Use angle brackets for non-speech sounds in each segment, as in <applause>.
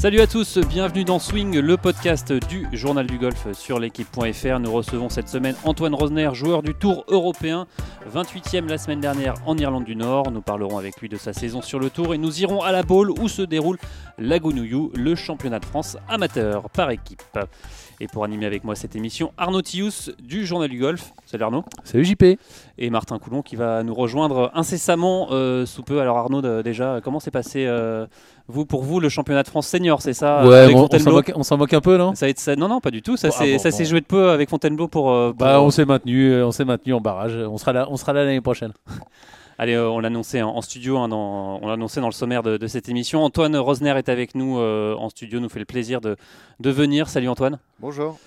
Salut à tous, bienvenue dans Swing, le podcast du journal du golf sur l'équipe.fr. Nous recevons cette semaine Antoine Rosner, joueur du Tour européen, 28e la semaine dernière en Irlande du Nord. Nous parlerons avec lui de sa saison sur le Tour et nous irons à la Baule où se déroule la Gounouillou, le championnat de France amateur par équipe. Et pour animer avec moi cette émission, Arnaud Thius du Journal du Golf. Salut Arnaud. Salut JP. Et Martin Coulon qui va nous rejoindre incessamment euh, sous peu. Alors Arnaud, déjà, comment s'est passé euh, vous pour vous le championnat de France senior, c'est ça Ouais, on, s'en moque, un peu, non? Ça, ça, Non, non, pas du tout. Ça ah s'est joué de peu avec Fontainebleau pour. Euh, bah, on s'est maintenu, on s'est maintenu en barrage. On sera là, on sera là l'année prochaine. <laughs> Allez, euh, on l'annonçait en, studio, hein, dans, on l'annonçait dans le sommaire de, cette émission. Antoine Rosner est avec nous euh, en studio, nous fait le plaisir de, de venir. Salut Antoine. Bonjour.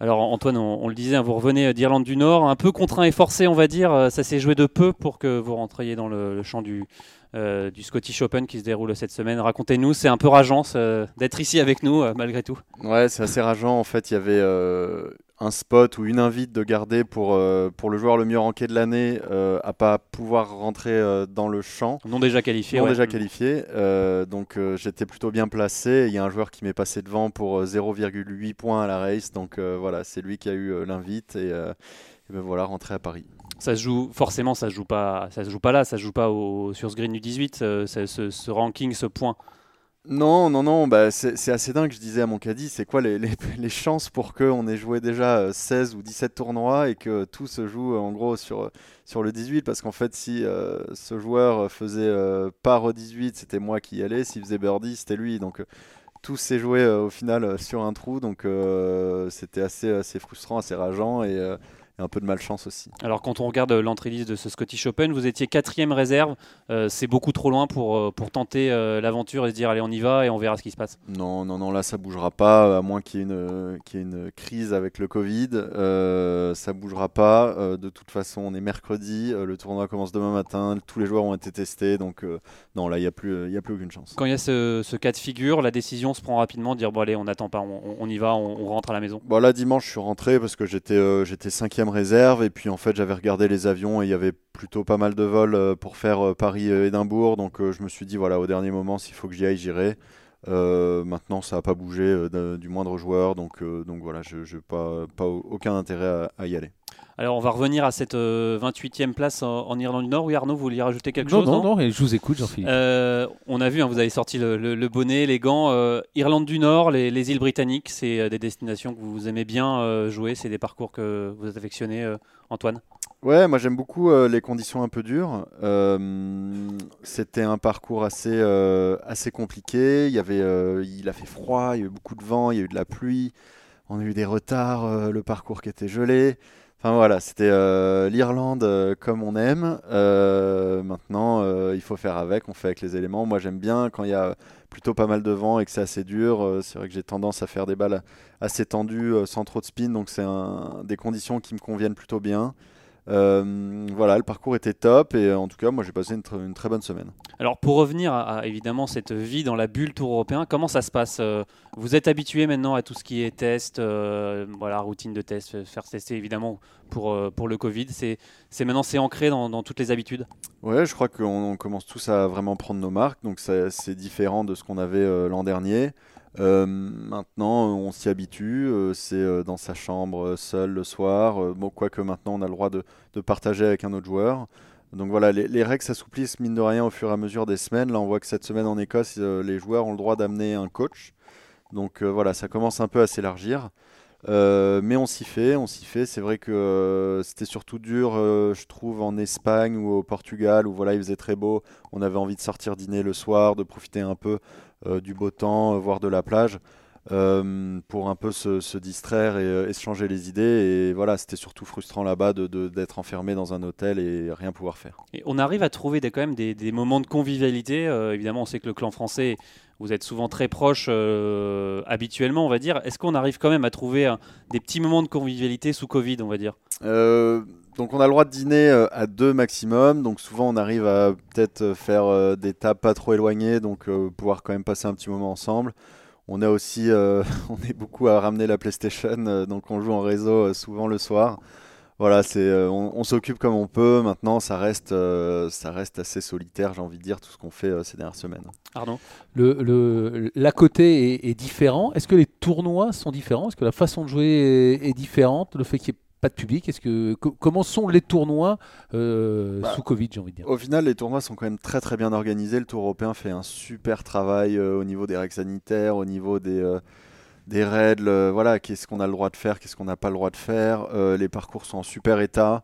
Alors Antoine, on, le disait, hein, vous revenez d'Irlande du Nord, un peu contraint et forcé, on va dire. Euh, ça s'est joué de peu pour que vous rentriez dans le, champ du, du Scottish Open qui se déroule cette semaine. Racontez-nous, c'est un peu rageant d'être ici avec nous malgré tout. Ouais, c'est assez rageant. En fait, il y avait un spot ou une invite de garder pour, euh, pour le joueur le mieux ranké de l'année euh, à pas pouvoir rentrer euh, dans le champ. Non déjà qualifié. Non déjà qualifié. Euh, donc j'étais plutôt bien placé. Il y a un joueur qui m'est passé devant pour 0,8 points à la race. Donc voilà, c'est lui qui a eu l'invite et, ben voilà, rentrer à Paris. Ça se joue forcément, ça se joue pas, ça se joue pas là, ça se joue pas au, sur ce green du 18. ce, ce ranking, ce point. Non, non, non, bah, c'est assez dingue, je disais à mon caddie, c'est quoi les, <laughs> chances pour qu'on ait joué déjà 16 euh, ou 17 tournois et que tout se joue en gros sur, sur le 18 Parce qu'en fait, si euh, ce joueur faisait euh, par au 18, c'était moi qui y allais, s'il faisait birdie, c'était lui. Donc tout s'est joué au final sur un trou, donc c'était assez, assez frustrant, assez rageant. Et un peu de malchance aussi. Alors quand on regarde l'entrée liste de ce Scottish Open, vous étiez quatrième réserve. Euh, c'est beaucoup trop loin pour, euh, pour tenter euh, l'aventure et se dire allez on y va et on verra ce qui se passe. Non, non, non, là ça bougera pas, à moins qu'il y ait une, ait une crise avec le Covid. ça bougera pas. de toute façon, on est mercredi, le tournoi commence demain matin, tous les joueurs ont été testés, donc non, là il n'y a, plus, a plus aucune chance. Quand il y a ce, cas de figure, la décision se prend rapidement, dire bon allez on n'attend pas, on, y va, on, rentre à la maison. Bon là dimanche je suis rentré parce que j'étais j'étais cinquième réserve. Et puis en fait, j'avais regardé les avions et il y avait plutôt pas mal de vols euh, pour faire euh, Paris-Édimbourg. Donc euh, je me suis dit, voilà, au dernier moment, s'il faut que j'y aille, j'irai. maintenant, ça n'a pas bougé du moindre joueur. Donc, donc voilà, je n'ai pas, pas aucun intérêt à y aller. Alors, on va revenir à cette 28e euh, place en, Irlande du Nord. Oui, Arnaud, vous vouliez rajouter quelque chose Non, non, non, je vous écoute, Jean-Philippe. Euh, on a vu, hein, vous avez sorti le, bonnet, les gants. Euh, Irlande du Nord, les, îles britanniques, c'est des destinations que vous aimez bien jouer. C'est des parcours que vous affectionnez, Antoine? Ouais, moi j'aime beaucoup les conditions un peu dures. C'était un parcours assez, assez compliqué. Il, y avait, il a fait froid, il y a eu beaucoup de vent, il y a eu de la pluie. On a eu des retards, le parcours qui était gelé. Enfin voilà, c'était euh, l'Irlande euh, comme on aime. Euh, maintenant, il faut faire avec, on fait avec les éléments. Moi j'aime bien quand il y a plutôt pas mal de vent et que c'est assez dur. c'est vrai que j'ai tendance à faire des balles assez tendues sans trop de spin, donc c'est des conditions qui me conviennent plutôt bien. Euh, voilà, le parcours était top et en tout cas, moi j'ai passé une, très bonne semaine. Alors pour revenir à, évidemment cette vie dans la bulle Tour européen, comment ça se passe euh, Vous êtes habitué maintenant à tout ce qui est test, euh, voilà, routine de test, faire tester évidemment pour, pour le Covid. C'est maintenant c'est ancré dans, dans, toutes les habitudes? Ouais, je crois qu'on commence tous à vraiment prendre nos marques, donc c'est différent de ce qu'on avait l'an dernier. Euh, maintenant, on s'y habitue. Euh, c'est euh, dans sa chambre seul le soir. bon, quoique maintenant, on a le droit de, partager avec un autre joueur. Donc voilà, les, règles s'assouplissent mine de rien au fur et à mesure des semaines. Là, on voit que cette semaine en Écosse, les joueurs ont le droit d'amener un coach. Donc voilà, ça commence un peu à s'élargir. mais on s'y fait, on s'y fait. C'est vrai que c'était surtout dur, je trouve, en Espagne ou au Portugal, où voilà, il faisait très beau. On avait envie de sortir dîner le soir, de profiter un peu du beau temps, euh, voire de la plage. Euh, pour un peu se, distraire et échanger les idées. Et voilà, c'était surtout frustrant là-bas d'être de, enfermé dans un hôtel et rien pouvoir faire. Et on arrive à trouver des, quand même des, moments de convivialité. évidemment, on sait que le clan français, vous êtes souvent très proches habituellement, on va dire. Est-ce qu'on arrive quand même à trouver des petits moments de convivialité sous Covid, on va dire? Donc on a le droit de dîner euh, à deux maximum, donc souvent on arrive à peut-être euh, faire euh, des tables pas trop éloignées, donc pouvoir quand même passer un petit moment ensemble. On a aussi, <laughs> on est beaucoup à ramener la PlayStation, donc on joue en réseau souvent le soir. voilà, c'est, on, on s'occupe comme on peut. Maintenant, ça reste, euh, ça reste assez solitaire, j'ai envie de dire, tout ce qu'on fait euh, ces dernières semaines. Arnaud? Le, le- l'à côté est, est différent. Est-ce que les tournois sont différents? Est-ce que la façon de jouer est, est différente? Le fait qu'il n'y ait pas de public Est-ce que co- comment sont les tournois euh, Bah, sous Covid J'ai envie de dire? Au final, les tournois sont quand même très très bien organisés. Le Tour européen fait un super travail euh, au niveau des règles sanitaires, au niveau des, euh, des règles. voilà, qu'est-ce qu'on a le droit de faire, qu'est-ce qu'on n'a pas le droit de faire. Les parcours sont en super état.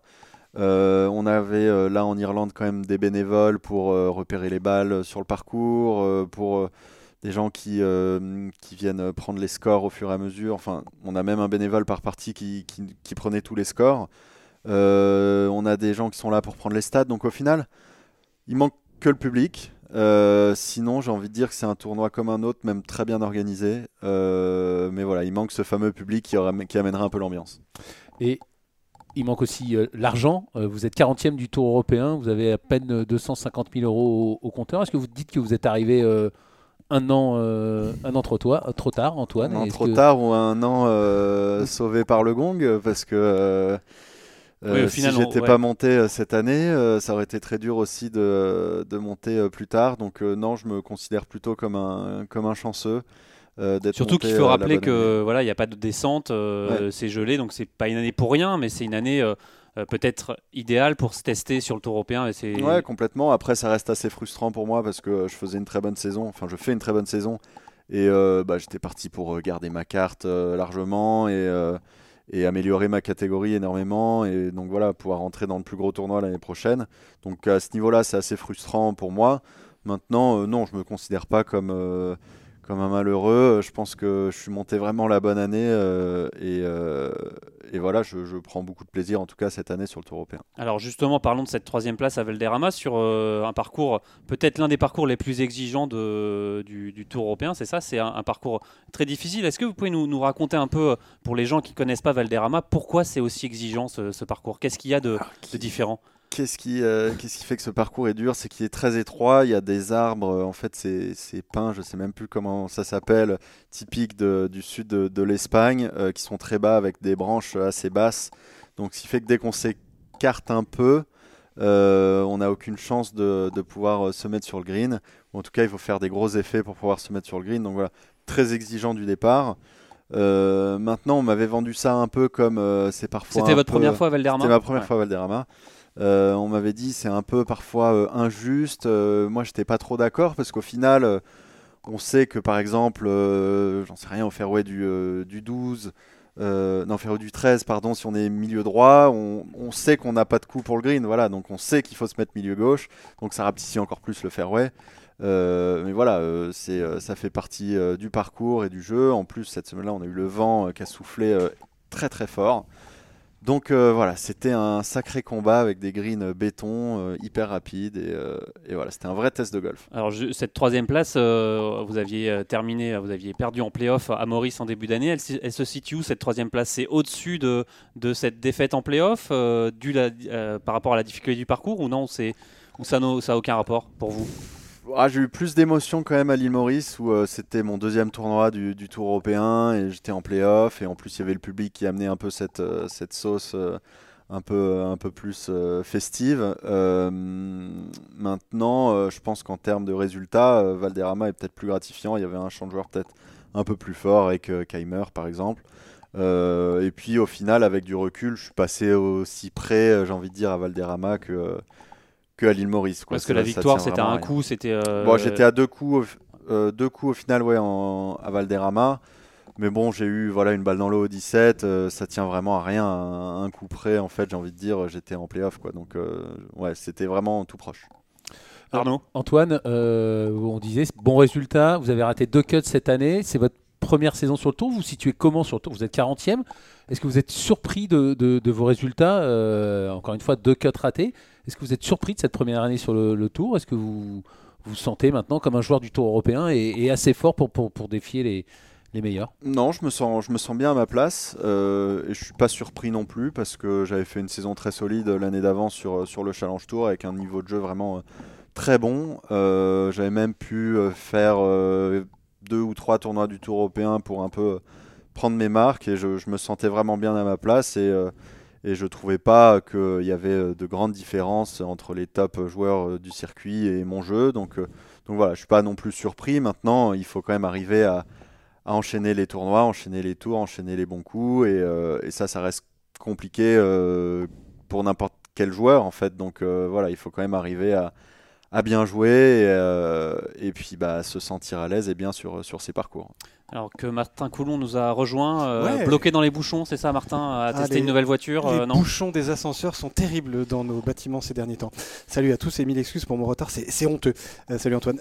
On avait là en Irlande quand même des bénévoles pour repérer les balles sur le parcours, pour des gens qui, euh, viennent prendre les scores au fur et à mesure. Enfin, on a même un bénévole par partie qui, prenait tous les scores. Euh, on a des gens qui sont là pour prendre les stats. Donc au final, il manque que le public. Euh, sinon, j'ai envie de dire que c'est un tournoi comme un autre, même très bien organisé. Euh, mais voilà, il manque ce fameux public qui, aura- amènera un peu l'ambiance. Et il manque aussi euh, l'argent. Euh, vous êtes 40e du Tour européen. Vous avez à peine euh, 250 000 euros au, compteur. Est-ce que vous dites que vous êtes arrivé euh, un an, euh, un an trop, toi- trop tard, Antoine Un an trop que- tard ou un an euh, sauvé par le gong, parce que euh, Oui, au final, si j'étais ouais. pas monté cette année, ça aurait été très dur aussi de, de monter plus tard. Donc non, je me considère plutôt comme un, comme un chanceux. Surtout qu'il faut rappeler que voilà, il n'y a pas de descente, c'est gelé, donc c'est pas une année pour rien, mais c'est une année peut-être idéale pour se tester sur le Tour européen. Et Ouais, complètement. Après, ça reste assez frustrant pour moi parce que je faisais une très bonne saison. Enfin, je fais une très bonne saison. Et euh, bah, j'étais parti pour euh, garder ma carte euh, largement et, euh, et améliorer ma catégorie énormément. Et donc voilà, pouvoir rentrer dans le plus gros tournoi l'année prochaine. Donc à ce niveau-là, c'est assez frustrant pour moi. Maintenant, euh, non, je me considère pas comme, euh, comme un malheureux. Je pense que je suis monté vraiment la bonne année. euh, et, euh, et voilà, je, je prends beaucoup de plaisir en tout cas cette année sur le Tour européen. Alors justement, parlons de cette troisième place à Valderrama sur euh, un parcours, peut-être l'un des parcours les plus exigeants de, du, du Tour européen, c'est ça, c'est un, un parcours très difficile. Est-ce que vous pouvez nous, nous raconter un peu, euh, pour les gens qui connaissent pas Valderrama, pourquoi c'est aussi exigeant ce, ce parcours? Qu'est-ce qu'il y a de, de différent? Qu'est-ce qui, euh, qu'est-ce qui fait que ce parcours est dur? C'est qu'il est très étroit, il y a des arbres, euh, en fait c'est, c'est pins, je sais même plus comment ça s'appelle, typiques de- du sud de, de l'Espagne, euh, qui sont très bas avec des branches assez basses. Donc ce qui fait que dès qu'on s'écarte un peu, euh, on n'a aucune chance de, de pouvoir se mettre sur le green. Ou en tout cas, il faut faire des gros effets pour pouvoir se mettre sur le green. Donc voilà, très exigeant du départ. Euh, maintenant, on m'avait vendu ça un peu comme euh, c'est parfois. C'était votre peu- première fois à Valderrama? C'était ma première Ouais. fois à Valderrama. Euh, on m'avait dit c'est un peu parfois euh, injuste. Euh, moi, j'étais pas trop d'accord parce qu'au final, on sait que par exemple, j'en sais rien, au fairway du, euh, du 12, euh, non, fairway du 13, pardon, si on est milieu droit, on, sait qu'on n'a pas de coup pour le green. Voilà, donc on sait qu'il faut se mettre milieu gauche. Donc ça rapetit encore plus le fairway. Mais voilà, ça fait partie du parcours et du jeu. En plus, cette semaine-là, on a eu le vent qui a soufflé très très fort. Donc euh, voilà, c'était un sacré combat avec des greens euh, béton euh, hyper rapides et, voilà, c'était un vrai test de golf. Alors cette troisième place, vous aviez terminé, vous aviez perdu en playoff à Maurice en début d'année. Elle, se situe où cette troisième place? C'est au-dessus de, cette défaite en playoff, par rapport à la difficulté du parcours ou non c'est, ça n'a aucun rapport pour vous? Ah, j'ai eu plus d'émotions quand même à l'île Maurice où euh, c'était mon deuxième tournoi du, Tour européen et j'étais en playoff et en plus il y avait le public qui amenait un peu cette, euh, cette sauce euh, un, peu, un peu plus festive. Maintenant, je pense qu'en termes de résultats, Valderrama est peut-être plus gratifiant. Il y avait un joueurs peut-être un peu plus fort avec Keimer par exemple. Et puis au final, avec du recul, je suis passé aussi près, j'ai envie de dire, à Valderrama que, que à l'île Maurice. quoi. Parce que la victoire c'était un à rien. coup, c'était. euh, Bon, j'étais à deux coups, au, euh, deux coups au final, ouais, en, à Valderrama. Mais bon, j'ai eu voilà une balle dans l'eau au 17. euh, ça tient vraiment à rien, à un, un coup près. En fait, j'ai envie de dire, j'étais en playoff, quoi. Donc, euh, ouais, c'était vraiment tout proche. Arnaud? Antoine, euh, on disait bon résultat, vous avez raté deux cuts cette année, c'est votre première saison sur le tour, vous vous situez comment sur le tour? Vous êtes 40e, est-ce que vous êtes surpris de, de- de vos résultats? Euh, Encore une fois, deux cuts ratés, est-ce que vous êtes surpris de cette première année sur le, tour? Est-ce que vous vous sentez maintenant comme un joueur du tour européen et, assez fort pour, pour, défier les, les meilleurs? Non, je me sens, je me sens bien à ma place. euh, et je suis pas surpris non plus parce que j'avais fait une saison très solide l'année d'avant sur, sur le Challenge Tour avec un niveau de jeu vraiment euh, très bon. Euh, j'avais même pu euh, faire euh, deux ou trois tournois du Tour européen pour un peu euh, prendre mes marques et je, je me sentais vraiment bien à ma place. Et, euh, Et je trouvais pas qu'il y avait de grandes différences entre les top joueurs du circuit et mon jeu. Donc, donc voilà, je suis pas non plus surpris. Maintenant, il faut quand même arriver à, enchaîner les tournois, enchaîner les tours, enchaîner les bons coups. Et, ça, ça reste compliqué pour n'importe quel joueur en fait. Donc voilà, il faut quand même arriver à, bien jouer et, euh, et puis bah, se sentir à l'aise et bien sur, sur ses parcours. Alors que Martin Coulon nous a rejoint, euh, bloqué dans les bouchons, c'est ça Martin A ah, testé une nouvelle voiture Les euh, bouchons des ascenseurs sont terribles dans nos bâtiments ces derniers temps. Salut à tous et mille excuses pour mon retard, c'est honteux. salut Antoine.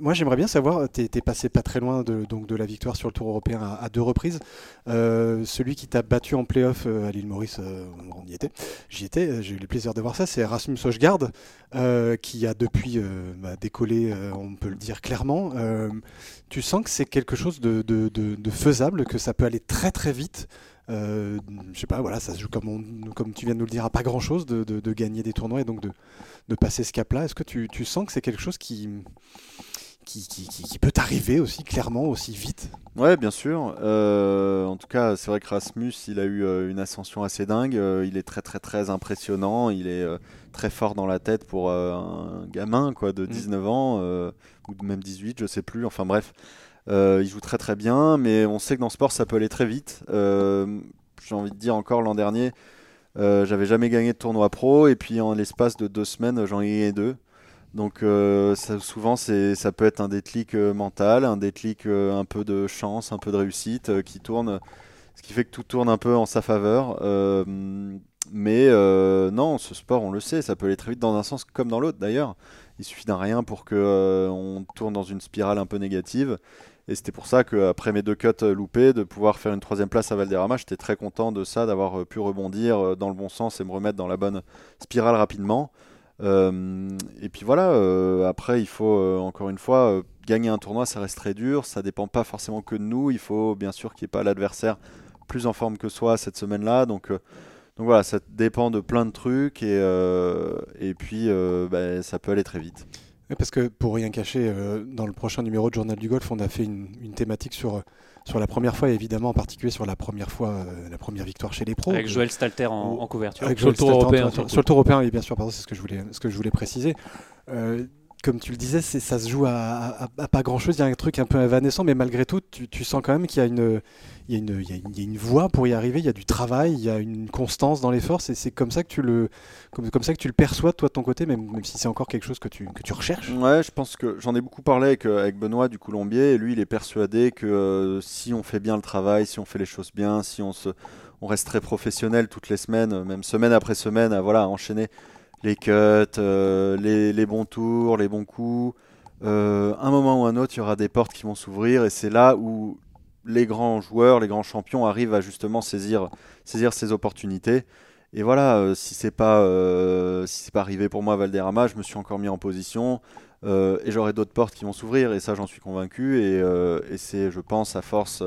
moi j'aimerais bien savoir, tu es, passé pas très loin de, donc, de la victoire sur le Tour européen à, deux reprises. celui qui t'a battu en playoff à l'île Maurice, on y était, j'y étais, j'ai eu le plaisir de voir ça, c'est Rasmus Hochgaard qui a depuis bah, décollé, on peut le dire clairement tu sens que c'est quelque chose de, faisable, que ça peut aller très très vite. Euh, je sais pas, voilà, ça se joue comme, comme tu viens de nous le dire, à pas grand chose de, gagner des tournois et donc de, passer ce cap-là. Est-ce que tu, sens que c'est quelque chose qui, qui, peut arriver aussi clairement, aussi vite? Ouais, bien sûr. Euh, en tout cas, c'est vrai que Rasmus, il a eu euh, une ascension assez dingue. Euh, il est très très très impressionnant. Il est très fort dans la tête pour un gamin quoi, de 19 mm. ans ou même 18, je sais plus. Enfin bref, il joue très très bien, mais on sait que dans le sport, ça peut aller très vite. J'ai envie de dire encore l'an dernier, j'avais jamais gagné de tournoi pro et puis en l'espace de deux semaines, j'en ai gagné deux. Donc euh, souvent ça peut être un déclic euh, mental, un déclic euh, un peu de chance, un peu de réussite qui tourne, ce qui fait que tout tourne un peu en sa faveur. mais non, ce sport, on le sait, ça peut aller très vite dans un sens comme dans l'autre d'ailleurs. Il suffit d'un rien pour que on tourne dans une spirale un peu négative. Et c'était pour ça qu'après mes deux cuts loupés, de pouvoir faire une troisième place à Valderrama, j'étais très content de ça, d'avoir pu rebondir dans le bon sens et me remettre dans la bonne spirale rapidement. Euh, et puis voilà, euh, après, il faut euh, encore une fois gagner un tournoi, ça reste très dur. Ça dépend pas forcément que de nous. Il faut bien sûr qu'il n'y ait pas l'adversaire plus en forme que soi cette semaine-là. Donc, voilà, ça dépend de plein de trucs et, puis bah, ça peut aller très vite. Parce que pour rien cacher, dans le prochain numéro de Journal du Golf, on a fait une, une thématique sur sur la première fois, évidemment, en particulier sur la première fois, euh, la première victoire chez les pros. Avec Joël Stalter en, couverture. sur, le tour européen, sur, le tour européen. oui, bien sûr, pardon, c'est ce que je voulais, ce que je voulais préciser. Euh, comme tu le disais, ça se joue à, pas grand chose. Il y a un truc un peu évanescent, mais malgré tout, tu, sens quand même qu'il y a une, voie pour y arriver. Il y a du travail, il y a une constance dans l'effort. C'est, c'est comme ça que tu le, perçois toi de ton côté, même, si c'est encore quelque chose que tu, recherches. Ouais, je pense que j'en ai beaucoup parlé avec, euh, Benoît du Colombier, et lui, il est persuadé que euh, si on fait bien le travail, si on fait les choses bien, si on se, reste très professionnel toutes les semaines, même semaine après semaine, à voilà, enchaîner les cuts, euh, les, bons tours, les bons coups. Euh, un moment ou un autre, il y aura des portes qui vont s'ouvrir et c'est là où les grands joueurs, les grands champions arrivent à justement saisir, saisir ces opportunités. Et voilà, euh, si c'est pas si pas arrivé pour moi Valderrama, je me suis encore mis en position et j'aurai d'autres portes qui vont s'ouvrir et ça j'en suis convaincu et, et c'est je pense à force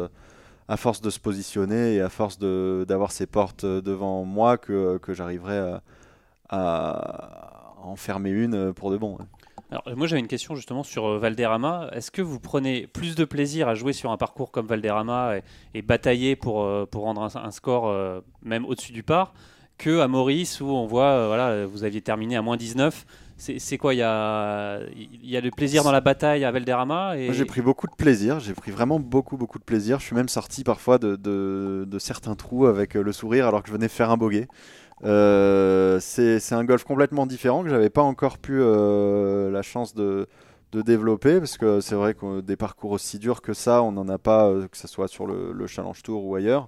à force de se positionner et à force d'avoir ces portes devant moi que, que j'arriverai à, à en fermer une euh, pour de bon. Alors, moi j'avais une question justement sur euh, Valderrama. Est-ce que vous prenez plus de plaisir à jouer sur un parcours comme Valderrama et, batailler pour, euh, pour rendre un, score même au-dessus du par que à Maurice où on voit, voilà, vous aviez terminé à moins 19 c'est quoi Il y a, y a le plaisir dans la bataille à Valderrama et... J'ai pris beaucoup de plaisir, j'ai pris vraiment beaucoup beaucoup de plaisir. Je suis même sorti parfois de, de, de certains trous avec le sourire alors que je venais faire un bogey. Euh, c'est un golf complètement différent que j'avais pas encore pu euh, la chance de, développer parce que c'est vrai que des parcours aussi durs que ça, on n'en a pas, euh, que ce soit sur le, Challenge Tour ou ailleurs.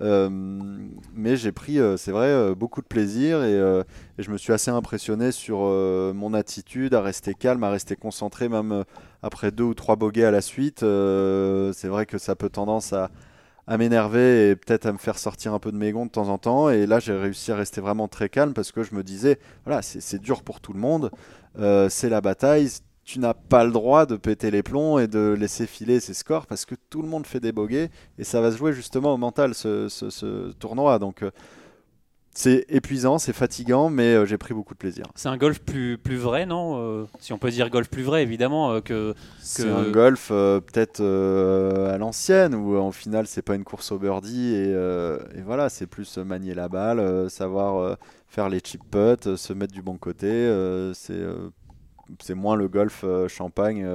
mais j'ai pris, c'est vrai, beaucoup de plaisir et, et, je me suis assez impressionné sur mon attitude à rester calme, à rester concentré, même après deux ou trois bogeys à la suite. c'est vrai que ça peut tendance à, à m'énerver et peut-être à me faire sortir un peu de mes gonds de temps en temps. Et là, j'ai réussi à rester vraiment très calme parce que je me disais, voilà, c'est dur pour tout le monde, euh, c'est la bataille. Tu n'as pas le droit de péter les plombs et de laisser filer ses scores parce que tout le monde fait des bogeys et ça va se jouer justement au mental ce, ce, tournoi. Donc, euh, c'est épuisant, c'est fatigant, mais euh, j'ai pris beaucoup de plaisir. C'est un golf plus, plus vrai, non euh, Si on peut dire golf plus vrai, évidemment, euh, que, C'est un golf peut-être à l'ancienne, où en final c'est pas une course au birdie, et, et voilà, c'est plus manier la balle, savoir faire les chip putts, se mettre du bon côté. c'est moins le golf champagne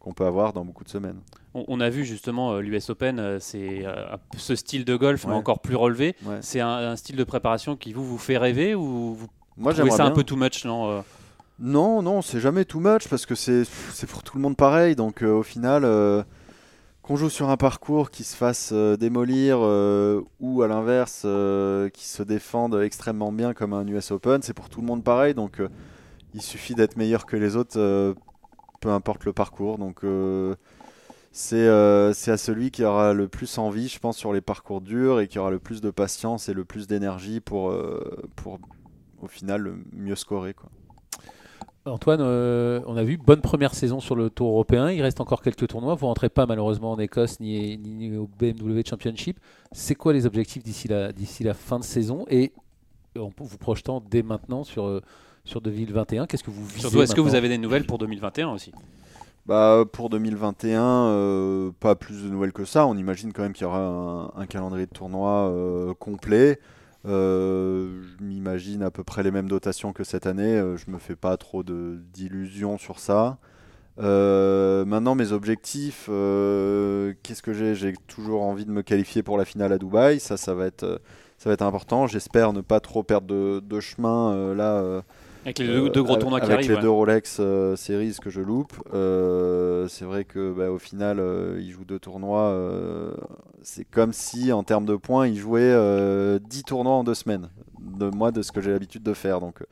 qu'on peut avoir dans beaucoup de semaines. on, a vu justement l'US Open, euh, c'est euh, ce style de golf, mais encore plus relevé. Ouais. C'est un, un style de préparation qui vous, vous fait rêver ou vous Moi trouvez ça un peu too much non euh Non, non, c'est jamais too much parce que c'est pour tout le monde pareil. Donc euh, au final, euh, qu'on joue sur un parcours qui se fasse euh, démolir euh, ou à l'inverse euh, qui se défende extrêmement bien comme un US Open, c'est pour tout le monde pareil. Donc euh, il suffit d'être meilleur que les autres, euh, peu importe le parcours. Donc euh, c'est euh, c'est à celui qui aura le plus envie, je pense, sur les parcours durs et qui aura le plus de patience et le plus d'énergie pour, euh, pour au final mieux scorer. Quoi. Antoine, on a vu bonne première saison sur le Tour européen. Il reste encore quelques tournois. Vous rentrez pas malheureusement en Écosse ni, ni au BMW Championship. C'est quoi les objectifs d'ici la, d'ici la fin de saison? Et en vous projetant dès maintenant sur, sur 2021 Qu'est-ce que vous visez Surtout, est-ce que vous avez des nouvelles pour 2021 aussi? Bah, pour 2021, euh, pas plus de nouvelles que ça. On imagine quand même qu'il y aura un, un calendrier de tournoi euh, complet. Euh, je m'imagine à peu près les mêmes dotations que cette année. Euh, je me fais pas trop d'illusions sur ça. Euh, maintenant, mes objectifs, euh, qu'est-ce que j'ai? J'ai toujours envie de me qualifier pour la finale à Dubaï. Ça, ça va être, ça va être important. J'espère ne pas trop perdre de, de chemin euh, là. Euh, Avec les deux, deux gros avec- tournois qui avec arrivent. les ouais. deux Rolex euh, Series que je loupe, euh, c'est vrai que bah, au final, euh, il joue deux tournois. euh, c'est comme si, en termes de points, il jouait euh, 10 tournois en deux semaines. De moi, de ce que j'ai l'habitude de faire. Donc, euh,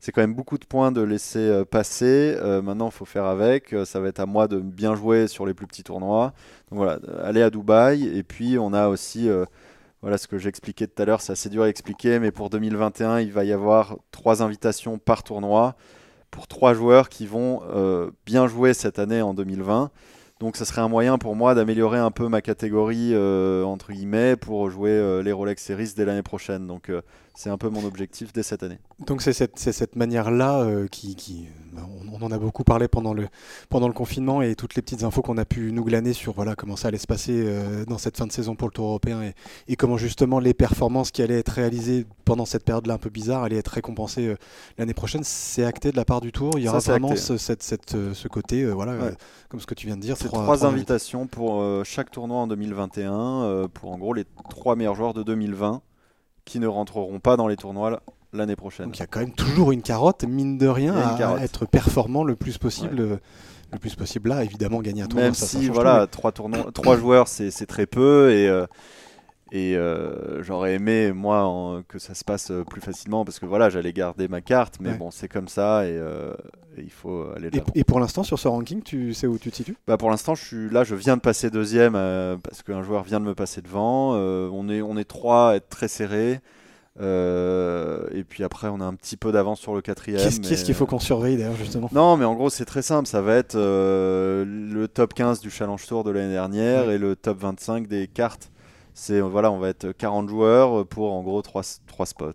c'est quand même beaucoup de points de laisser euh, passer. Euh, maintenant, il faut faire avec. Euh, Ça va être à moi de bien jouer sur les plus petits tournois. Donc voilà, aller à Dubaï. Et puis, on a aussi. euh, voilà ce que j'expliquais tout à l'heure, c'est assez dur à expliquer, mais pour 2021, il va y avoir trois invitations par tournoi pour trois joueurs qui vont euh, bien jouer cette année en 2020. Donc ce serait un moyen pour moi d'améliorer un peu ma catégorie euh, entre guillemets pour jouer euh, les Rolex Series dès l'année prochaine. Donc c'est un peu mon objectif dès cette année. Donc c'est cette, cette manière-là euh, qui, qui bah, on, on en a beaucoup parlé pendant le, pendant le confinement et toutes les petites infos qu'on a pu nous glaner sur voilà, comment ça allait se passer euh, dans cette fin de saison pour le Tour européen et, et comment justement les performances qui allaient être réalisées pendant cette période-là un peu bizarre allaient être récompensées euh, l'année prochaine. C'est acté de la part du Tour? Il y aura vraiment ce, cette, cette, euh, ce côté, euh, voilà, Ouais. euh, comme ce que tu viens de dire. C'est trois- trois, invitations pour euh, chaque tournoi en 2021 euh, pour en gros les trois meilleurs joueurs de 2020 qui ne rentreront pas dans les tournois l'année prochaine. Donc il y a quand même toujours une carotte, mine de rien, à- être performant le plus possible. euh, Le plus possible là, évidemment, gagner un tournoi. Même ça, si voilà, trois, tournois, trois joueurs, c'est c'est très peu et, euh, et euh, j'aurais aimé moi en- que ça se passe euh, plus facilement parce que voilà, j'allais garder ma carte, mais Ouais. bon, c'est comme ça et, euh, et il faut aller de Et, et pour l'instant, sur ce ranking, tu sais où tu te situes? Bah, pour l'instant, je suis là, je viens de passer deuxième euh, parce qu'un joueur vient de me passer devant. On est on est trois à être très serré. Euh, et puis après, on a un petit peu d'avance sur le quatrième. Qu'est-ce qu'il faut qu'on surveille d'ailleurs, justement? Non, mais en gros, c'est très simple. Ça va être euh, le top 15 du Challenge Tour de l'année dernière et le top 25 des cartes. On va être 40 joueurs pour en gros 3, spots.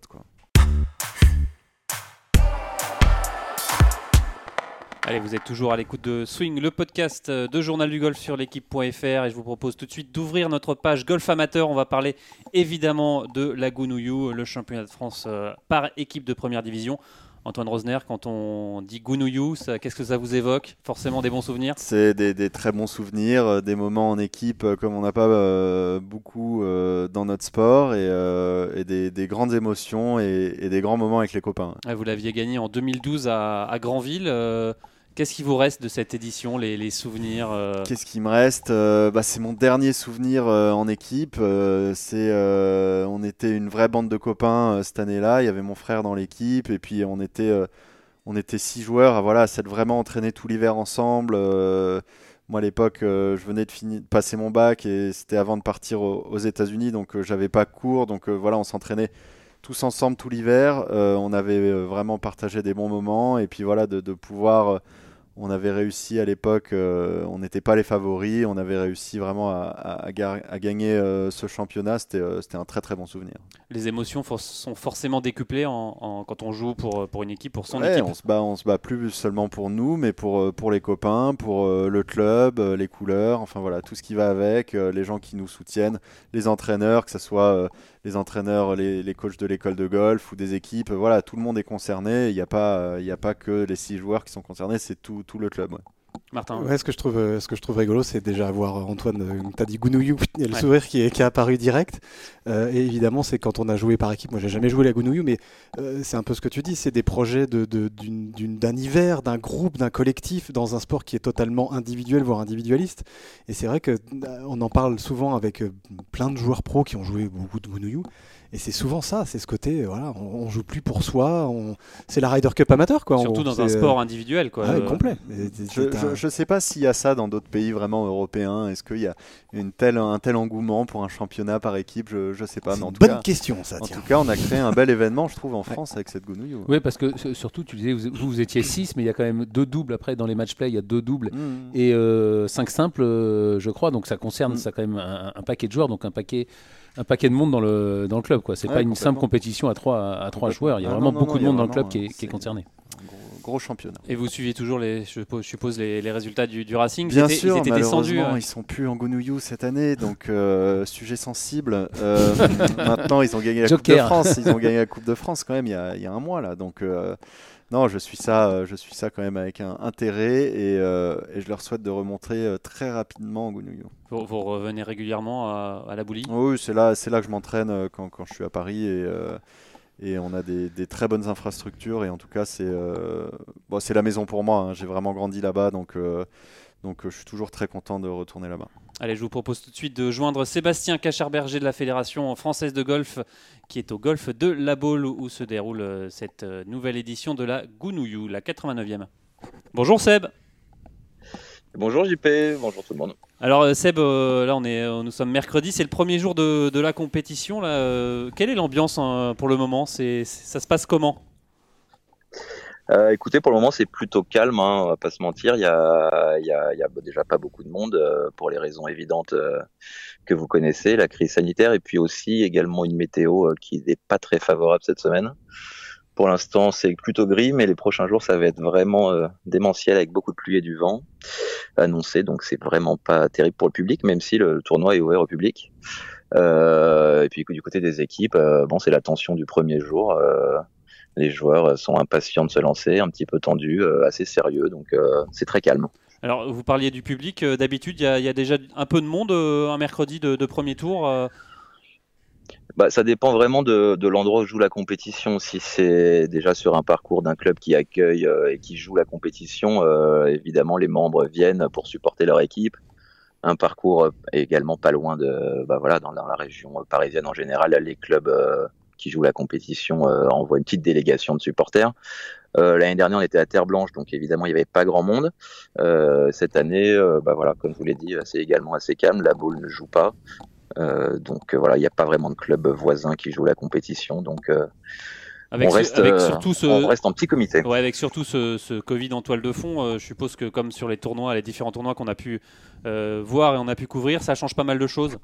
Allez, vous êtes toujours à l'écoute de Swing, le podcast de Journal du Golf sur l'équipe.fr et je vous propose tout de suite d'ouvrir notre page Golf Amateur. On va parler évidemment de la le championnat de France euh, par équipe de première division. Antoine Rosner, quand on dit Gounouillou, ça- qu'est-ce que ça vous évoque Forcément des bons souvenirs? C'est des, des très bons souvenirs, euh, des moments en équipe euh, comme on n'a pas euh, beaucoup euh, dans notre sport et, euh, et des, des grandes émotions et, et des grands moments avec les copains. Ouais, Vous l'aviez gagné en 2012 à, à Granville. Qu'est-ce qui vous reste de cette édition, les, souvenirs euh, Qu'est-ce qui me reste Euh, bah, C'est mon dernier souvenir euh, en équipe. C'est, on était une vraie bande de copains cette année-là. Il y avait mon frère dans l'équipe et puis on était, on était six joueurs voilà, vraiment entraînés tout l'hiver ensemble. Moi, à l'époque, je venais de, finir, de passer mon bac et c'était avant de partir aux, États-Unis, donc j'avais pas cours. Donc voilà, on s'entraînait tous ensemble tout l'hiver. On avait vraiment partagé des bons moments et puis voilà, de pouvoir. On avait réussi à l'époque, euh, on n'était pas les favoris, on avait réussi vraiment à, gagner euh, ce championnat, euh, c'était un très très bon souvenir. Les émotions sont forcément décuplées en, quand on joue pour, pour une équipe, pour son équipe on se, bat, on se bat plus seulement pour nous, mais pour, pour les copains, pour le club, les couleurs, enfin voilà, tout ce qui va avec, les gens qui nous soutiennent, les entraîneurs, que ce soit les entraîneurs, les, les coachs de l'école de golf ou des équipes, voilà, tout le monde est concerné, il n'y a, pas, a pas que les six joueurs qui sont concernés, c'est tout tout, le club. Martin. Ouais, ce que je trouve, euh, ce que je trouve rigolo, c'est déjà avoir euh, Antoine, euh, tu as dit Gounouillou, il <laughs> y a le sourire qui est, qui est apparu direct. et évidemment, c'est quand on a joué par équipe. Moi, j'ai jamais joué la Gounouillou, mais c'est un peu ce que tu dis. C'est des projets d'un de, d'un hiver, d'un groupe, d'un collectif, dans un sport qui est totalement individuel, voire individualiste. Et c'est vrai que on en parle souvent avec plein de joueurs pros qui ont joué beaucoup de Gounouillou. Et c'est souvent ça, c'est ce côté, euh, voilà, on, joue plus pour soi, on... c'est la Ryder Cup amateur. Quoi, Surtout dans un sport individuel. Quoi. Ah complet. Je ne sais pas s'il y a ça dans d'autres pays vraiment européens. Est-ce qu'il y a une telle, un tel engouement pour un championnat par équipe? Je ne sais pas. C'est une bonne question, ça. En tout cas, on a créé un bel événement, je trouve, en <laughs> France avec cette Gounouille. Oui, parce que surtout, tu disais, vous, vous étiez 6, mais il y a quand même deux doubles après dans les match play, il y a deux doubles mmh. et 5 euh, simples, euh, je crois. Donc ça concerne mmh. ça quand même un, un, paquet de joueurs, donc un paquet un paquet de monde dans le, dans le club. Ce n'est pas une simple compétition à trois, à trois joueurs. Il y a vraiment beaucoup de monde dans le club qui est, concerné. Gros, championnat. Et vous suivez toujours, les, je suppose, les, les résultats du, du, Racing Bien sûr, ils étaient descendus. Ils sont plus en Gounouillou cette année, donc euh, sujet sensible. Euh, <laughs> maintenant, ils ont gagné la Coupe de France. Ils ont gagné la Coupe de France quand même il y a, il y a un mois là. Donc euh, non, je suis ça, euh, je suis ça quand même avec un intérêt et, euh, je leur souhaite de remontrer euh, très rapidement en Gounouillou. Vous, vous, revenez régulièrement à, la Boulie Oui, c'est là, c'est là que je m'entraîne quand, quand, je suis à Paris et, et on a des, des, très bonnes infrastructures et en tout cas c'est bon, c'est la maison pour moi. Hein. J'ai vraiment grandi là-bas donc donc je suis toujours très content de retourner là-bas. Allez, je vous propose tout de suite de joindre Sébastien Cacharberger de la Fédération française de golf, qui est au golf de La Baule où se déroule euh, cette euh, nouvelle édition de la Gounouillou, la 89e. Bonjour Seb. Bonjour JP, bonjour tout le monde. Alors euh, Seb, là on est, nous sommes mercredi, c'est le premier jour de, la compétition. Là, quelle est l'ambiance hein, pour le moment? Ça se passe comment? Euh, écoutez, pour le moment, c'est plutôt calme, hein, on va pas se mentir. Il y a, y a, y a déjà pas beaucoup de monde euh, pour les raisons évidentes euh, que vous connaissez, la crise sanitaire, et puis aussi également une météo euh, qui n'est pas très favorable cette semaine. Pour l'instant, c'est plutôt gris, mais les prochains jours, ça va être vraiment démentiel avec beaucoup de pluie et du vent annoncé. Donc, c'est vraiment pas terrible pour le public, même si le, tournoi est ouvert au public. et puis, du côté des équipes, bon, c'est la tension du premier jour les joueurs sont impatients de se lancer, un petit peu tendus, euh, assez sérieux, donc euh, c'est très calme. Alors, vous parliez du public. Euh, d'habitude, il y, a déjà un peu de monde un mercredi de, premier tour. Bah, ça dépend vraiment de, l'endroit où joue la compétition. Si c'est déjà sur un parcours d'un club qui accueille et qui joue la compétition, évidemment, les membres viennent pour supporter leur équipe. Un parcours également pas loin de, bah voilà, dans, la région parisienne en général, les clubs qui joue la compétition euh, envoie une petite délégation de supporters. Euh, l'année dernière, on était à Terre Blanche, donc évidemment, il n'y avait pas grand monde. Euh, cette année, bah voilà, comme je vous l'ai dit, c'est également assez calme. La boule ne joue pas. donc voilà, il n'y a pas vraiment de club voisin qui joue la compétition. Donc on, reste, surtout ce... on reste en petit comité. Ouais, avec surtout ce, ce, Covid en toile de fond, je suppose que comme sur les tournois, les différents tournois qu'on a pu voir et on a pu couvrir, ça change pas mal de choses?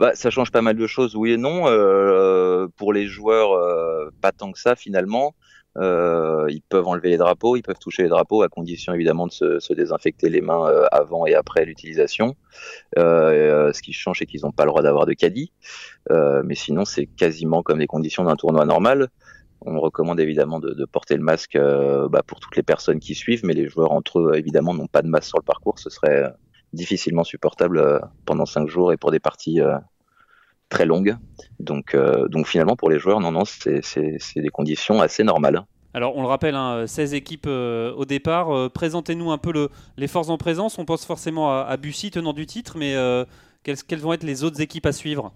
Bah, ça change pas mal de choses, oui et non. Euh, pour les joueurs, euh, pas tant que ça finalement. Euh, ils peuvent enlever les drapeaux, ils peuvent toucher les drapeaux à condition évidemment de se, se désinfecter les mains euh, avant et après l'utilisation. Euh, ce qui change, c'est qu'ils n'ont pas le droit d'avoir de caddie. mais sinon, c'est quasiment comme les conditions d'un tournoi normal. On recommande évidemment de, de porter le masque bah, pour toutes les personnes qui suivent, mais les joueurs entre eux évidemment n'ont pas de masque sur le parcours. Ce serait difficilement supportable euh, pendant cinq jours et pour des parties euh, très longues. Donc, euh, donc finalement, pour les joueurs, non, non, c'est des conditions assez normales. Alors, on le rappelle, 16 hein, équipes au départ. Présentez-nous un peu le, les forces en présence. On pense forcément à, Bussy, tenant du titre, mais quelles, vont être les autres équipes à suivre?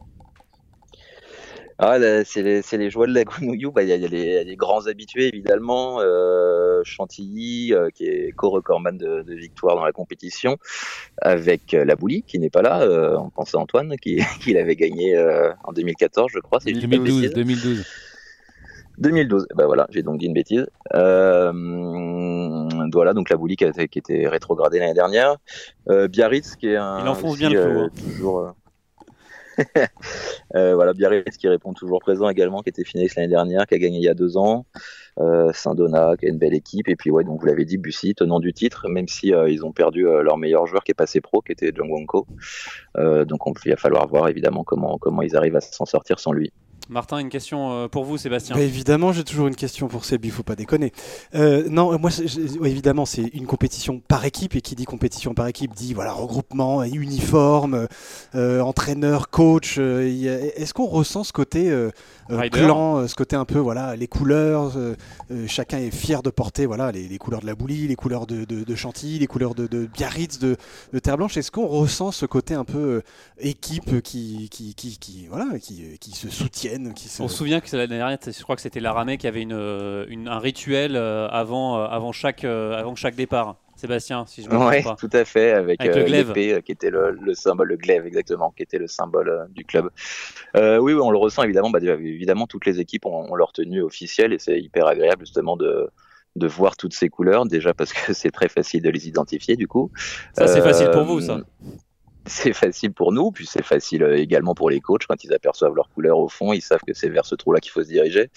Ah, c'est les, les, joies de la <laughs> Gounouillou. Bah, il y, a les, grands habitués, évidemment. Euh, Chantilly, euh, qui est co-recordman de, de, victoire dans la compétition, avec euh, la Boulie, qui n'est pas là. Euh, on pense à Antoine, qui, <laughs> qui l'avait gagné euh, en 2014, je crois. 2012, 2012. 2012, bah voilà, j'ai donc dit une bêtise. Euh, voilà, donc la Bouli qui, qui était rétrogradée l'année dernière. Biarritz qui est un. Il enfonce bien le clou. Hein. toujours. <laughs> euh, voilà, Biarritz qui répond toujours présent également, qui était finaliste l'année dernière, qui a gagné il y a deux ans. Euh, Saint-Donat qui a une belle équipe. Et puis, ouais, donc vous l'avez dit, Bussy, tenant du titre, même si euh, ils ont perdu leur meilleur joueur qui est passé pro, qui était Jong Wonko. donc, il va falloir voir évidemment comment ils arrivent à s'en sortir sans lui. Martin, une question euh, pour vous, Sébastien. Bah, évidemment, j'ai toujours une question pour Seb, il faut pas déconner. Euh, non, moi, évidemment, c'est une compétition par équipe, et qui dit compétition par équipe dit voilà regroupement, uniforme, euh, entraîneur, coach. Est-ce qu'on ressent ce côté clan, ce côté un peu voilà les couleurs, chacun est fier de porter voilà les, couleurs de la Boulie, les couleurs de, Chantilly, les couleurs de, Biarritz, de, Terre Blanche. Est-ce qu'on ressent ce côté un peu équipe qui qui, qui, voilà qui, qui se soutient on se souvient que l'année dernière, je crois que c'était Laramé qui avait une, un rituel euh, avant, euh, avant, chaque, euh, avant chaque départ. Sébastien, si je me trompe pas. tout à fait, avec, le glaive. qui était le, symbole, le glaive exactement, qui était le symbole du club. oui, oui, on le ressent évidemment. Bah, évidemment, toutes les équipes ont, leur tenue officielle et c'est hyper agréable justement de, de voir toutes ces couleurs. Déjà parce que <laughs> c'est très facile de les identifier du coup. Ça, c'est facile pour vous, ça c'est facile pour nous, puis c'est facile euh, également pour les coachs quand ils aperçoivent leur couleur au fond, ils savent que c'est vers ce trou-là qu'il faut se diriger.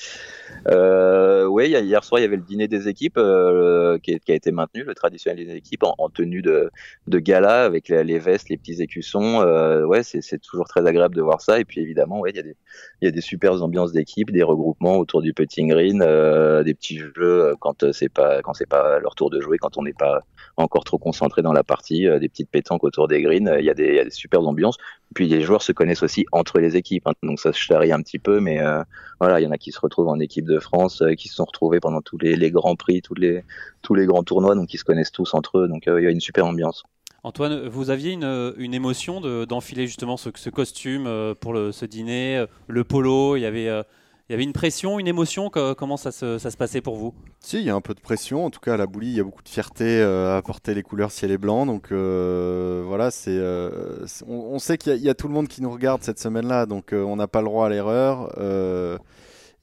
Euh, oui, hier soir il y avait le dîner des équipes euh, qui, a été maintenu, le traditionnel des équipes en, tenue de, de, gala avec les, vestes, les petits écussons. Euh, ouais, c'est toujours très agréable de voir ça. Et puis évidemment, ouais, il y a des il y a des super ambiances d'équipe, des regroupements autour du putting green, euh, des petits jeux quand c'est pas quand c'est pas leur tour de jouer, quand on n'est pas encore trop concentré dans la partie, des petites pétanques autour des greens. Il y a il y a des super ambiances. Puis les joueurs se connaissent aussi entre les équipes, hein. donc ça se charrie un petit peu, mais euh, voilà, il y en a qui se retrouvent en équipe de France, euh, qui se sont retrouvés pendant tous les, grands prix, tous les tous les grands tournois, donc ils se connaissent tous entre eux, donc euh, il y a une super ambiance. Antoine, vous aviez une, une émotion d'enfiler justement ce, costume pour ce dîner, le polo, il y avait il y avait une pression, une émotion Comment ça se, ça passait pour vous? Si, il y a un peu de pression. En tout cas, à la boulie, il y a beaucoup de fierté euh, à porter les couleurs ciel et blanc. Donc euh, voilà, c'est, euh, on, sait qu'il y, a tout le monde qui nous regarde cette semaine-là, donc on n'a pas le droit à l'erreur.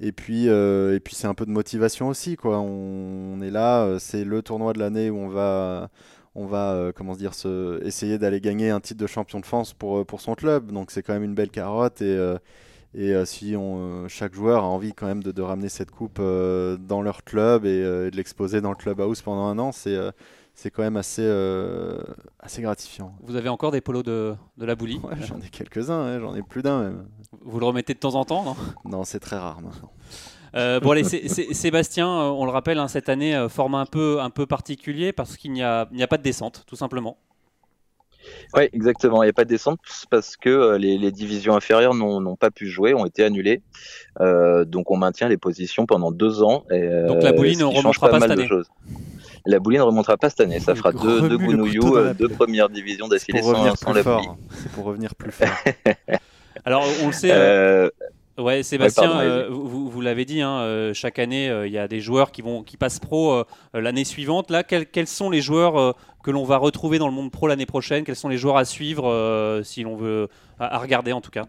et puis, puis c'est un peu de motivation aussi. Quoi. On, est là, c'est le tournoi de l'année où on va on va comment se dire essayer d'aller gagner un titre de champion de France pour, pour son club. Donc c'est quand même une belle carotte et, et euh, si on, euh, chaque joueur a envie quand même de, ramener cette coupe euh, dans leur club et, de l'exposer dans le clubhouse pendant un an, c'est c'est quand même assez, assez gratifiant. Vous avez encore des polos de, de la boulie <laughs> J'en ai quelques-uns, j'en ai plus d'un même. Vous le remettez de temps en temps, non? Non, c'est très rare maintenant. bon allez, Sébastien, on le rappelle, hein, cette année, format un peu, un peu particulier parce qu'il n'y a, a, pas de descente, tout simplement. Oui, exactement. Il n'y a pas de descente parce que euh, les, divisions inférieures n'ont pas pu jouer, ont été annulées. Euh, donc on maintient les positions pendant deux ans. Et, euh, donc la bouline ne remontera pas, cette année. La bouline ne remontera pas cette année. Ça fera deux, deux Gounouillou, deux premières divisions d'affilée sans, sans la bouline. C'est pour revenir plus fort. <laughs> Alors on le sait. Ouais, Sébastien, euh, vous, vous l'avez dit, hein, euh, chaque année, euh, il y a des joueurs qui, vont, qui passent pro l'année suivante. Là, quels, quels sont les joueurs que l'on va retrouver dans le monde pro l'année prochaine? Quels sont les joueurs à suivre, si l'on veut, à, regarder en tout cas?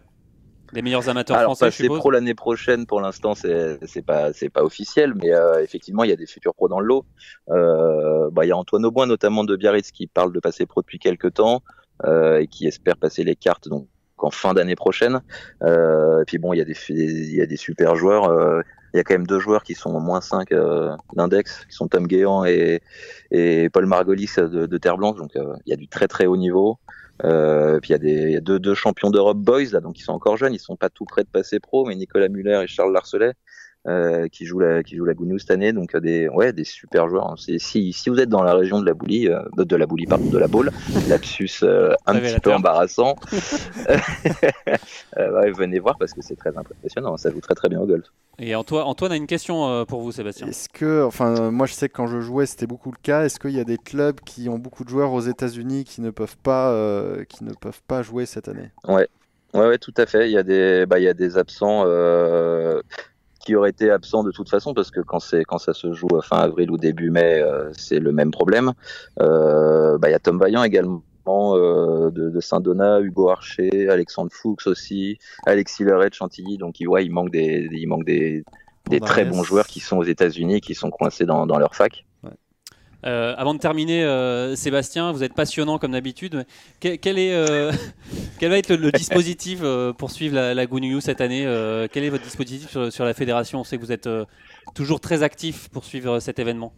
Les meilleurs amateurs Alors, français, passer pro l'année prochaine, pour l'instant, c'est pas c'est pas officiel, mais effectivement, il y a des futurs pros dans le lot. Bah, il y a Antoine Auboin, notamment de Biarritz, qui parle de passer pro depuis quelques temps et qui espère passer les cartes. Donc qu'en fin d'année prochaine. Euh, et puis bon, il y a des y a des super joueurs. Euh, il y a quand même deux joueurs qui sont moins 5 euh, d'index, qui sont Tom Guéant et, et Paul Margolis de, de Terre Blanche. Donc euh, il y a du très très haut niveau. Euh, puis il y a, des, y a deux, deux champions d'Europe boys là, donc ils sont encore jeunes, ils sont pas tout près de passer pro, mais Nicolas Muller et Charles Larcelet euh, qui joue la qui joue la Gounou cette année. Donc euh, des ouais des super joueurs hein. si si vous êtes dans la région de la Boulie euh, de la Boulie pardon de la Baule <laughs> lapsus un petit peu embarrassant. <laughs> <laughs> Ouais, venez voir parce que c'est très impressionnant ça joue très très bien au golf. Et Antoine Antoine a une question pour vous Sébastien. Est-ce que enfin moi je sais que quand je jouais c'était beaucoup le cas. Est-ce qu'il y a des clubs qui ont beaucoup de joueurs aux États-Unis qui ne peuvent pas qui ne peuvent pas jouer cette année? Ouais. Ouais, ouais, tout à fait. Il y a des, bah, il y a des absents. Euh qui aurait été absent de toute façon parce que quand c'est quand ça se joue fin avril ou début mai, euh, c'est le même problème. Euh, bah, il y a Tom Vaillant également. Euh, de, Saint-Donat, Hugo Archer, Alexandre Fuchs aussi, Alexis Leray de Chantilly. Donc, ouais, il manque des, il manque des, des très bons joueurs qui sont aux États-Unis, qui sont coincés dans, dans leur fac. Euh, avant de terminer, euh, Sébastien, vous êtes passionnant comme d'habitude. Quel, quel est, euh, <laughs> quel va être le, dispositif euh, pour suivre la, la cette année euh, Quel est votre dispositif sur, sur la fédération? On sait que vous êtes euh, toujours très actif pour suivre cet événement.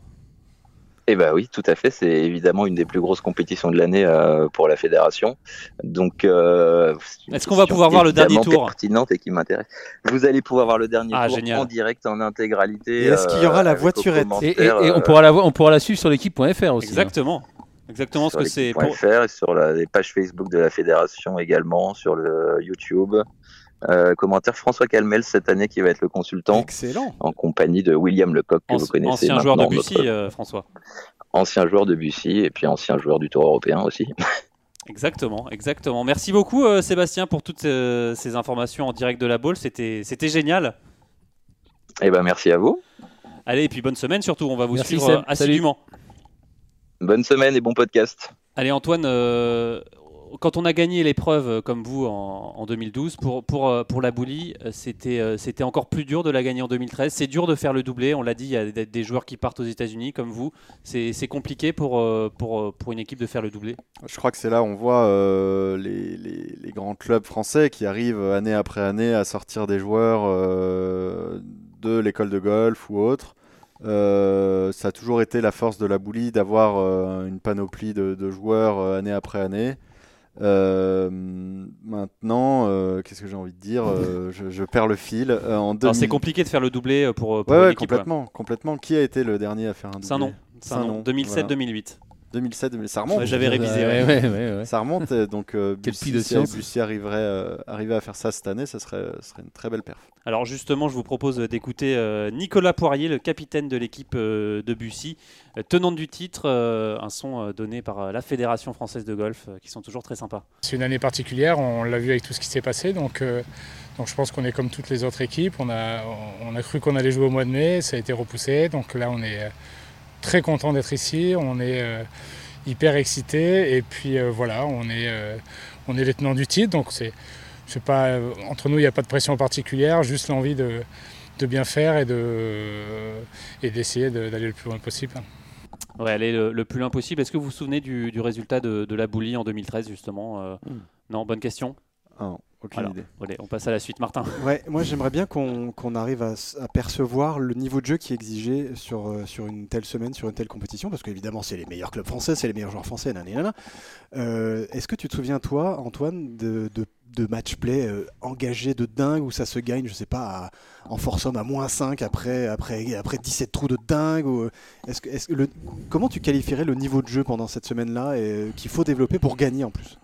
Eh ben oui, tout à fait. C'est évidemment une des plus grosses compétitions de l'année euh, pour la fédération. Donc, euh, Est-ce qu'on va pouvoir voir le dernier tour pertinente et qui m'intéresse. Vous allez pouvoir voir le dernier Ah, tour génial. en direct, en intégralité. Et est-ce qu'il y aura la aux voiturette Et, et- commentaires, et on euh, pourra la voir, on pourra la suivre sur l'équipe.fr aussi. hein. Exactement. Exactement ce sur que c'est. l'équipe.fr Pour... et sur la- les pages Facebook de la fédération également, sur le YouTube. Euh, commentaire François Calmel cette année qui va être le consultant Excellent. en compagnie de William Lecoq que Anci- vous connaissez ancien joueur de Bussy, notre euh, François. ancien joueur de Bussy et puis ancien joueur du Tour européen aussi. Exactement, exactement. Merci beaucoup euh, Sébastien pour toutes euh, ces informations en direct de la Balle. C'était, c'était génial. Et ben merci à vous. Allez, et puis bonne semaine surtout. On va vous Merci, suivre Seb. assidûment. Bonne semaine et bon podcast. Allez Antoine, euh, quand on a gagné l'épreuve euh, comme vous en, en 2012 pour, pour, euh, pour la boulie, euh, c'était, encore plus dur de la gagner en 2013. C'est dur de faire le doublé. On l'a dit, il y a des, joueurs qui partent aux États-Unis comme vous. C'est, compliqué pour, pour, pour une équipe de faire le doublé. Je crois que c'est là où on voit les, les- grands clubs français qui arrivent année après année à sortir des joueurs de l'école de golf ou autre. Ça a toujours été la force de la boulie d'avoir une panoplie de, joueurs année après année. Euh, maintenant, euh, qu'est-ce que j'ai envie de dire Euh, <laughs> je, je perds le fil. En c'est 2000 compliqué de faire le doublé pour, pour Ouais, ouais, équipe. ouais. complètement, complètement. Qui a été le dernier à faire un doublé? C'est un nom. C'est un nom. Saint-Nom, 2007-2008. 2007, 2000, ça remonte. Ouais, J'avais révisé. Ouais, ouais. <laughs> ouais, ouais, ouais. Ça remonte, euh, donc euh, Quel Bussy, puits de si. Bussy arriverait, euh, arrivait à faire ça cette année, ça serait, ce serait une très belle perf. Alors justement, je vous propose d'écouter euh, Nicolas Poirier, le capitaine de l'équipe euh, de Bussy, euh, tenante du titre, euh, un son euh, donné par euh, la Fédération française de golf, euh, qui sont toujours très sympas. C'est une année particulière, on l'a vu avec tout ce qui s'est passé, donc, euh, donc je pense qu'on est comme toutes les autres équipes. On a, on a cru qu'on allait jouer au mois de mai, ça a été repoussé, donc là on est euh, très content d'être ici, on est euh, hyper excité et puis euh, voilà, on est, euh, on est les tenants du titre, donc c'est, c'est pas, euh, entre nous il n'y a pas de pression particulière, juste l'envie de, de bien faire et, de, et d'essayer de- d'aller le plus loin possible. Ouais, aller le, le plus loin possible. Est-ce que vous vous souvenez du, du résultat de, de la boulie en 2013 justement euh, Hmm. Non, bonne question. Ah aucune Alors. idée. Allez, on passe à la suite, Martin. Ouais, moi j'aimerais bien qu'on qu'on arrive à, percevoir le niveau de jeu qui est exigé sur, euh, sur une telle semaine, sur une telle compétition, parce qu'évidemment c'est les meilleurs clubs français, c'est les meilleurs joueurs français, nanana. Euh, Est-ce que tu te souviens, toi, Antoine, de, de, de match-play euh, engagés de dingue où ça se gagne, je sais pas, à- en force homme à moins 5 après, après, après 17 trous de dingue ou, euh, est-ce que, est-ce que le, Comment tu qualifierais le niveau de jeu pendant cette semaine-là et euh, qu'il faut développer pour gagner en plus?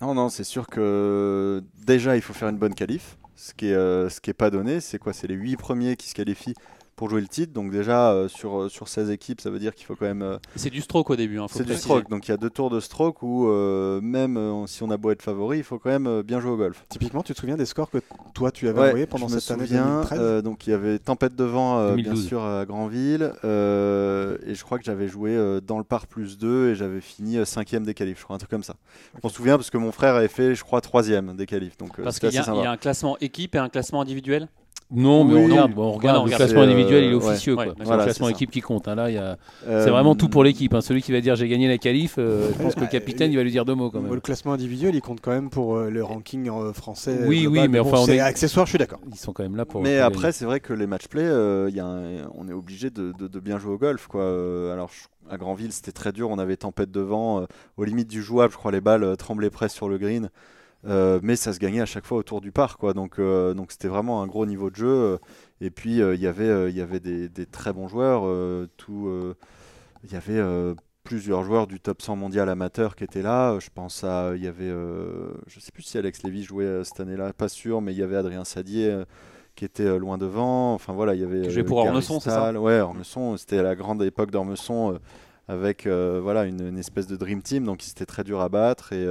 Non, non, c'est sûr que déjà il faut faire une bonne qualif. Ce qui est, euh, ce qui est pas donné, c'est quoi? C'est les 8 premiers qui se qualifient pour jouer le titre. Donc déjà euh, sur, sur 16 équipes, ça veut dire qu'il faut quand même... euh, C'est du stroke au début. hein, c'est du stroke, donc il y a deux tours de stroke où euh, même euh, si on a beau être favori, il faut quand même euh, bien jouer au golf. Typiquement, tu te souviens des scores que toi tu avais Ouais, envoyés pendant je me cette année souviens, 2013 euh, donc il y avait tempête de vent, euh, bien 2012. sûr, à Granville. euh, et je crois que j'avais joué euh, dans le par plus 2 et j'avais fini 5ème des qualifs, je crois, un truc comme ça. Je m'en souviens parce que mon frère avait fait, je crois, 3ème des qualifs. Donc euh, Parce qu'il y, a- y un classement équipe et un classement individuel? Non, mais Oui, on regarde, bon, on regarde le classement individuel, il est euh, officieux. ouais, quoi. ouais, C'est voilà, le classement équipe qui compte. hein. Là, il y a- Euh, C'est vraiment tout pour l'équipe. hein. Celui qui va dire j'ai gagné la qualif, euh, je pense que le capitaine il va lui dire deux mots quand même. Le classement individuel, il compte quand même pour euh, le ranking français. Oui, global, oui, mais bon, enfin, on c'est est- accessoire, je suis d'accord. Ils sont quand même là pour. Mais après, c'est vrai que les match-play, un- on est obligé de, de- de bien jouer au golf. Quoi. Alors, je- à Granville, c'était très dur. On avait tempête de vent. euh, aux limites du jouable, je crois, les balles euh, tremblaient presque sur le green. Euh, mais ça se gagnait à chaque fois autour du par. Quoi. Donc, euh, donc c'était vraiment un gros niveau de jeu. euh, Et puis, euh, il y avait, il y avait des, des très bons joueurs. tout, il y avait plusieurs joueurs du top 100 mondial amateur qui étaient là. Je pense à, il y avait, je sais plus si Alex Lévy jouait cette année-là, pas sûr, mais il y avait Adrien Sadier qui était loin devant. Enfin voilà, il y avait. Euh, pour Ormesson, c'est ça. Ouais, Ormesson. C'était à la grande époque d'Ormesson avec voilà une, une espèce de dream team, donc c'était très dur à battre et.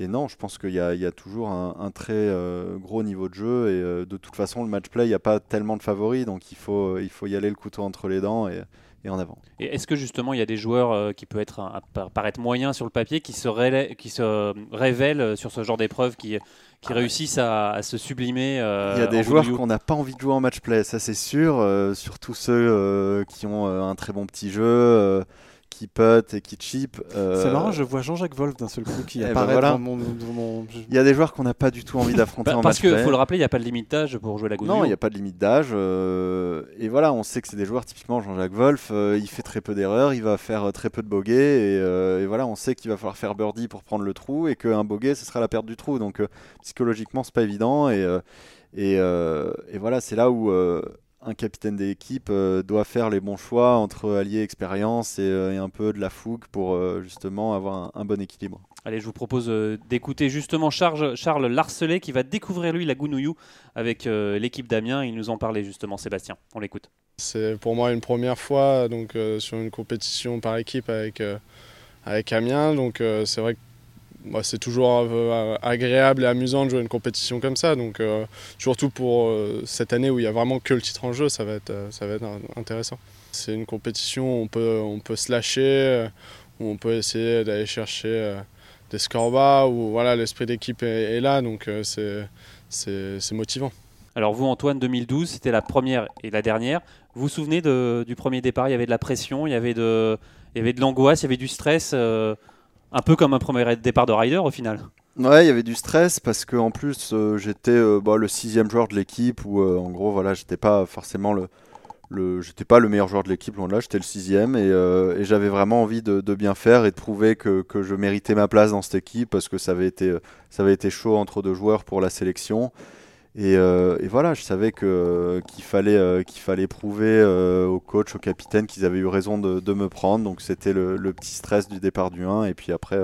Et non, je pense qu'il y, a- il y a toujours un, un très euh, gros niveau de jeu et euh, de toute façon le match play, il n'y a pas tellement de favoris, donc il faut, il faut y aller le couteau entre les dents et, et en avant. Et est-ce que justement il y a des joueurs euh, qui peuvent être un- un- par- paraître moyens sur le papier, qui se, rélè- qui se révèlent sur ce genre d'épreuve, qui, qui réussissent à, à se sublimer euh, Il y a des joueurs qu'on n'a pas envie de jouer en match play, ça c'est sûr, euh, surtout ceux euh, qui ont un très bon petit jeu, qui putt et qui chip. euh, C'est marrant, je vois Jean-Jacques Wolf d'un seul coup qui Eh ben apparaît voilà. dans mon. dans mon- Il y a des joueurs qu'on n'a pas du tout envie d'affronter Bah, en parce qu'il faut le rappeler, il n'y a pas de limite d'âge pour jouer la Gounouille. Non, il n'y a pas de limite d'âge. euh, et voilà, on sait que c'est des joueurs, typiquement Jean-Jacques Wolf, euh, il fait très peu d'erreurs, il va faire très peu de bogeys. Et, euh, et voilà, on sait qu'il va falloir faire birdie pour prendre le trou et qu'un bogey, ce sera la perte du trou. Donc euh, psychologiquement, c'est pas évident. Et, euh, et, euh, et voilà, c'est là où euh, un capitaine d'équipe euh, doit faire les bons choix entre allier expérience et, euh, et un peu de la fougue pour euh, justement avoir un, un bon équilibre. Allez, je vous propose d'écouter justement Charles, Charles Larcelet qui va découvrir lui la Gounouillou avec euh, l'équipe d'Amiens. Il nous en parlait justement, Sébastien. On l'écoute. C'est pour moi une première fois donc, euh, sur une compétition par équipe avec, euh, avec Amiens. Donc euh, c'est vrai que c'est toujours euh, agréable et amusant de jouer une compétition comme ça. Donc euh, surtout pour euh, cette année où il n'y a vraiment que le titre en jeu, ça va être, intéressant. C'est une compétition où on peut, se lâcher, où on peut essayer d'aller chercher des scores bas, où voilà, l'esprit d'équipe est, là. Donc c'est- motivant. Alors vous, Antoine, 2012, c'était la première et la dernière. Vous vous souvenez du premier départ? Il y avait de la pression, de, il y avait de l'angoisse, il y avait du stress, un peu comme un premier départ de rider au final. Ouais, il y avait du stress parce que en plus euh, j'étais euh, bah, le sixième joueur de l'équipe où euh, en gros voilà j'étais pas forcément le, j'étais pas le meilleur joueur de l'équipe loin de là j'étais le sixième et, et j'avais vraiment envie de, de bien faire et de prouver que, que je méritais ma place dans cette équipe parce que ça avait été ça avait été chaud entre deux joueurs pour la sélection et, euh, et voilà je savais que qu'il fallait euh, qu'il fallait prouver euh, au coach au capitaine qu'ils avaient eu raison de, de me prendre. Donc c'était le, le petit stress du départ du 1 et puis après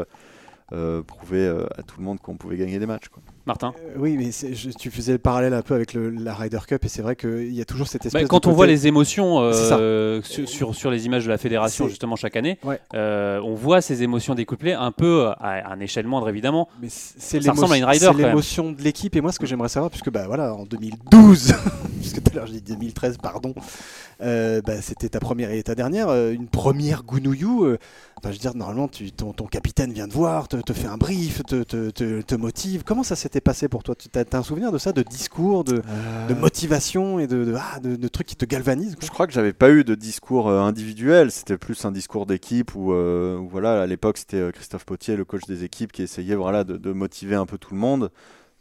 euh, prouver euh, à tout le monde qu'on pouvait gagner des matchs. Quoi. Martin Euh, oui, mais c'est- je- tu faisais le parallèle un peu avec le- la Ryder Cup et c'est vrai qu'il y a toujours cette Bah, espèce. quand de on voit les émotions euh, sur, sur, sur les images de la fédération justement chaque année, Ouais. euh, on voit ces émotions découplées un peu à un échelle moindre évidemment. Mais c'est Ça ressemble à une l'émotion- Ryder, c'est quand même. l'émotion de l'équipe et moi ce que j'aimerais savoir puisque bah voilà en 2012 <laughs> puisque tout à l'heure j'ai dit 2013 pardon euh, bah, c'était ta première et ta dernière une première Gounouillou euh, enfin, je veux dire normalement tu, ton, ton capitaine vient te voir te, te fait un brief te, te, te- te motive comment ça s'était passé pour toi? Tu as, un souvenir de ça de discours de, de motivation et de, de, ah, de- trucs qui te galvanisent Je crois que j'avais pas eu de discours euh, individuel, c'était plus un discours d'équipe où, euh, où, voilà, à l'époque c'était euh, Christophe Potier, le coach des équipes, qui essayait voilà, de, motiver un peu tout le monde.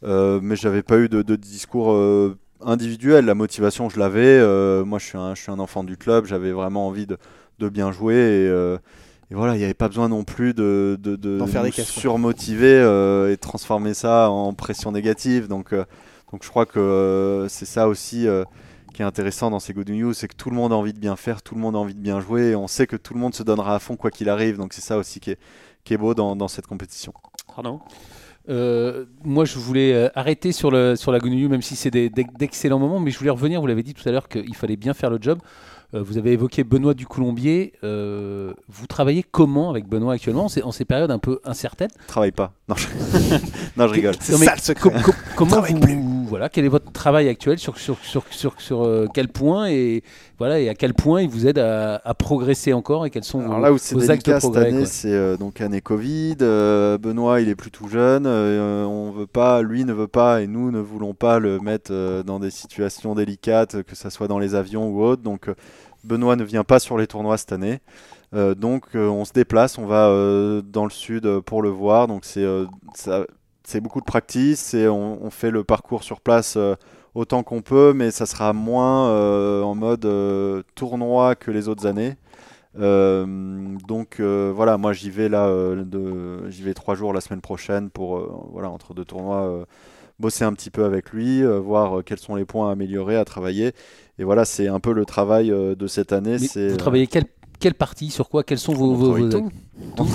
Euh, mais j'avais pas eu de, discours euh, individuel. La motivation, je l'avais. euh, moi, je suis, un, je suis un enfant du club, j'avais vraiment envie de, de bien jouer. Et, euh, et voilà, il n'y avait pas besoin non plus de, de, de faire des surmotiver euh, et de transformer ça en pression négative. Donc, euh, donc je crois que euh, c'est ça aussi euh, qui est intéressant dans ces Good News, c'est que tout le monde a envie de bien faire, tout le monde a envie de bien jouer, et on sait que tout le monde se donnera à fond quoi qu'il arrive, donc c'est ça aussi qui est, qui est beau dans, dans cette compétition. Arnaud? Euh, moi, je voulais euh, arrêter sur, le, sur la Gounouillou, même si c'est d'excellents moments, mais je voulais revenir. Vous l'avez dit tout à l'heure qu'il fallait bien faire le job. Euh, vous avez évoqué Benoît Ducoulombier. Euh, vous travaillez comment avec Benoît actuellement en ces périodes un peu incertaines? Travaille pas. Non, je, <laughs> non, je rigole. c'est ça le secret Com- com- comment vous, plus. Voilà, quel est votre travail actuel sur, sur, sur, sur, sur, euh, quel point et, voilà, et à quel point il vous aide à, à progresser encore et quels sont Alors vos, là où vos axes de cette année, c'est euh, donc année Covid. euh, Benoît, il est plus tout jeune. euh, on veut pas, lui ne veut pas, et nous ne voulons pas le mettre dans des situations délicates, que ça soit dans les avions ou autre. Donc Benoît ne vient pas sur les tournois cette année. Donc on se déplace, on va dans le sud pour le voir. Donc c'est ça- c'est beaucoup de practice et on, on fait le parcours sur place euh, autant qu'on peut, mais ça sera moins euh, en mode euh, tournoi que les autres années. Euh, donc voilà, moi j'y vais là, j'y vais trois jours la semaine prochaine pour voilà entre deux tournois bosser un petit peu avec lui, voir quels sont les points à améliorer, à travailler. Et voilà, c'est un peu le travail de cette année. Mais vous travaillez quelle, quelle partie Sur quoi Quels sont vos, on vos, travaille vos- tout.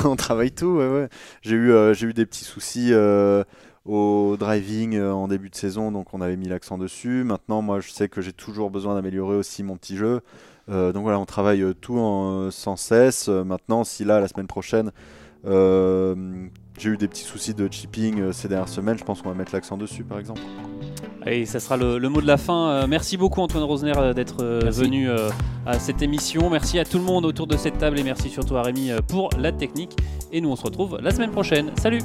on, on travaille tout. ouais, ouais. J'ai eu, euh, j'ai eu des petits soucis euh, au driving euh, en début de saison, donc on avait mis l'accent dessus. Maintenant, moi, je sais que j'ai toujours besoin d'améliorer aussi mon petit jeu. Donc voilà, on travaille tout en- sans cesse. Maintenant, si là, la semaine prochaine, euh, j'ai eu des petits soucis de chipping euh, ces dernières semaines, je pense qu'on va mettre l'accent dessus, par exemple. Et ça sera le, le mot de la fin. Euh, merci beaucoup Antoine Rosner euh, d'être euh, venu euh, à cette émission. Merci à tout le monde autour de cette table et merci surtout à Rémi euh, pour la technique. Et nous on se retrouve la semaine prochaine. Salut